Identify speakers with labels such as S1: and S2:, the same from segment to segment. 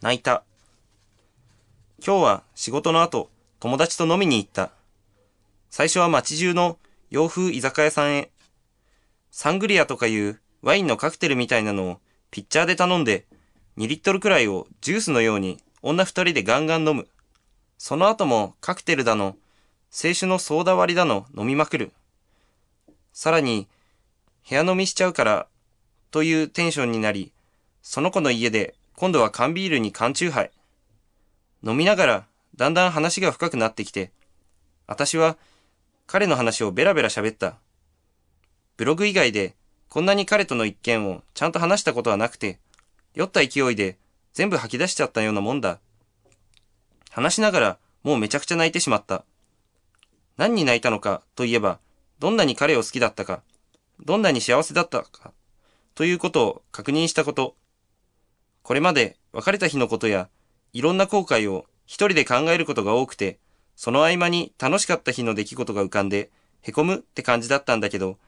S1: 泣いた。今日は仕事の後、友達と飲みに行った。最初は街中の洋風居酒屋さんへ。サングリアとかいうワインのカクテルみたいなのをピッチャーで頼んで、2リットルくらいをジュースのように女二人でガンガン飲む。その後もカクテルだの、清酒のソーダ割りだの飲みまくる。さらに、部屋飲みしちゃうから、というテンションになり、その子の家で今度は缶ビールに缶チューハイ。飲みながらだんだん話が深くなってきて、私は彼の話をベラベラ喋った。ブログ以外でこんなに彼との一件をちゃんと話したことはなくて、酔った勢いで全部吐き出しちゃったようなもんだ。話しながらもうめちゃくちゃ泣いてしまった。何に泣いたのかといえば、どんなに彼を好きだったか、どんなに幸せだったか、ということを確認したこと。これまで別れた日のことや、いろんな後悔を一人で考えることが多くて、その合間に楽しかった日の出来事が浮かんで、へこむって感じだったんだけど、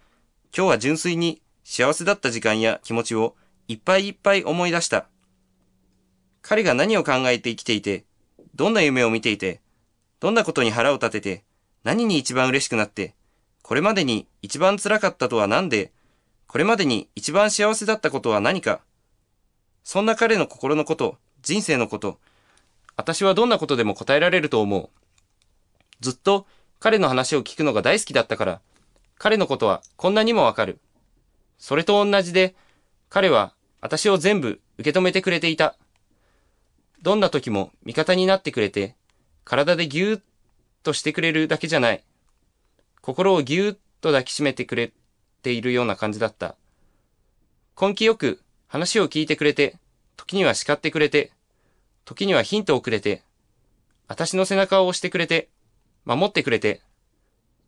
S1: 今日は純粋に幸せだった時間や気持ちをいっぱいいっぱい思い出した。彼が何を考えて生きていて、どんな夢を見ていて、どんなことに腹を立てて、何に一番嬉しくなって、これまでに一番辛かったとは何で、これまでに一番幸せだったことは何か。そんな彼の心のこと、人生のこと、私はどんなことでも答えられると思う。ずっと彼の話を聞くのが大好きだったから、彼のことはこんなにもわかる。それと同じで、彼は私を全部受け止めてくれていた。どんな時も味方になってくれて、体でぎゅーっとしてくれるだけじゃない。心をぎゅーっと抱きしめてくれているような感じだった。根気よく話を聞いてくれて、時には叱ってくれて、時にはヒントをくれて、私の背中を押してくれて、守ってくれて、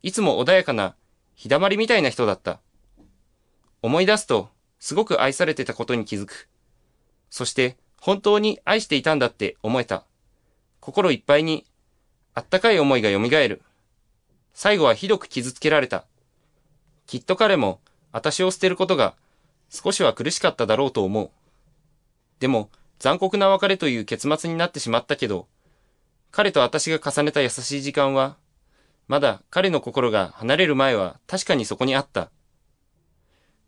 S1: いつも穏やかな日だまりみたいな人だった。思い出すと、すごく愛されてたことに気づく。そして、本当に愛していたんだって思えた。心いっぱいに、あったかい思いが蘇る。最後はひどく傷つけられた。きっと彼も、私を捨てることが、少しは苦しかっただろうと思う。でも、残酷な別れという結末になってしまったけど、彼と私が重ねた優しい時間は、まだ彼の心が離れる前は確かにそこにあった。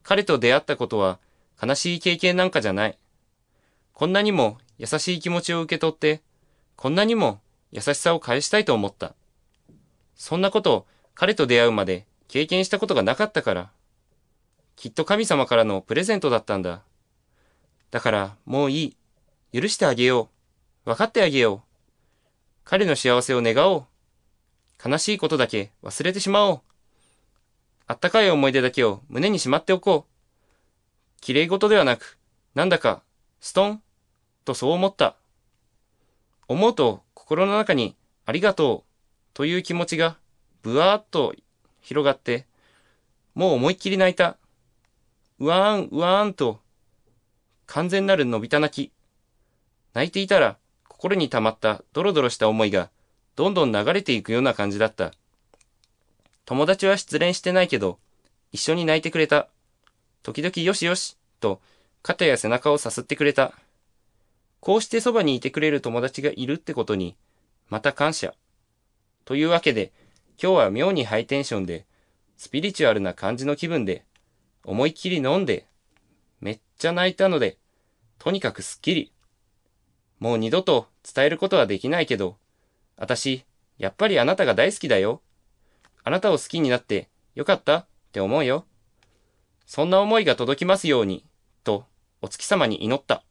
S1: 彼と出会ったことは悲しい経験なんかじゃない。こんなにも優しい気持ちを受け取って、こんなにも優しさを返したいと思った。そんなこと彼と出会うまで経験したことがなかったから。きっと神様からのプレゼントだったんだ。だからもういい。許してあげよう。分かってあげよう。彼の幸せを願おう。悲しいことだけ忘れてしまおう。あったかい思い出だけを胸にしまっておこう。綺麗事ではなく、なんだか、ストンとそう思った。思うと心の中にありがとうという気持ちがぶわーっと広がって、もう思いっきり泣いた。うわーん、うわーんと、完全なるのびた泣き。泣いていたら、心に溜まったドロドロした思いが、どんどん流れていくような感じだった。友達は失恋してないけど、一緒に泣いてくれた。時々よしよし、と、肩や背中をさすってくれた。こうしてそばにいてくれる友達がいるってことに、また感謝。というわけで、今日は妙にハイテンションで、スピリチュアルな感じの気分で、思いっきり飲んで、めっちゃ泣いたので、とにかくすっきり。もう二度と伝えることはできないけど、私、やっぱりあなたが大好きだよ。あなたを好きになってよかったって思うよ。そんな思いが届きますように、とお月様に祈った。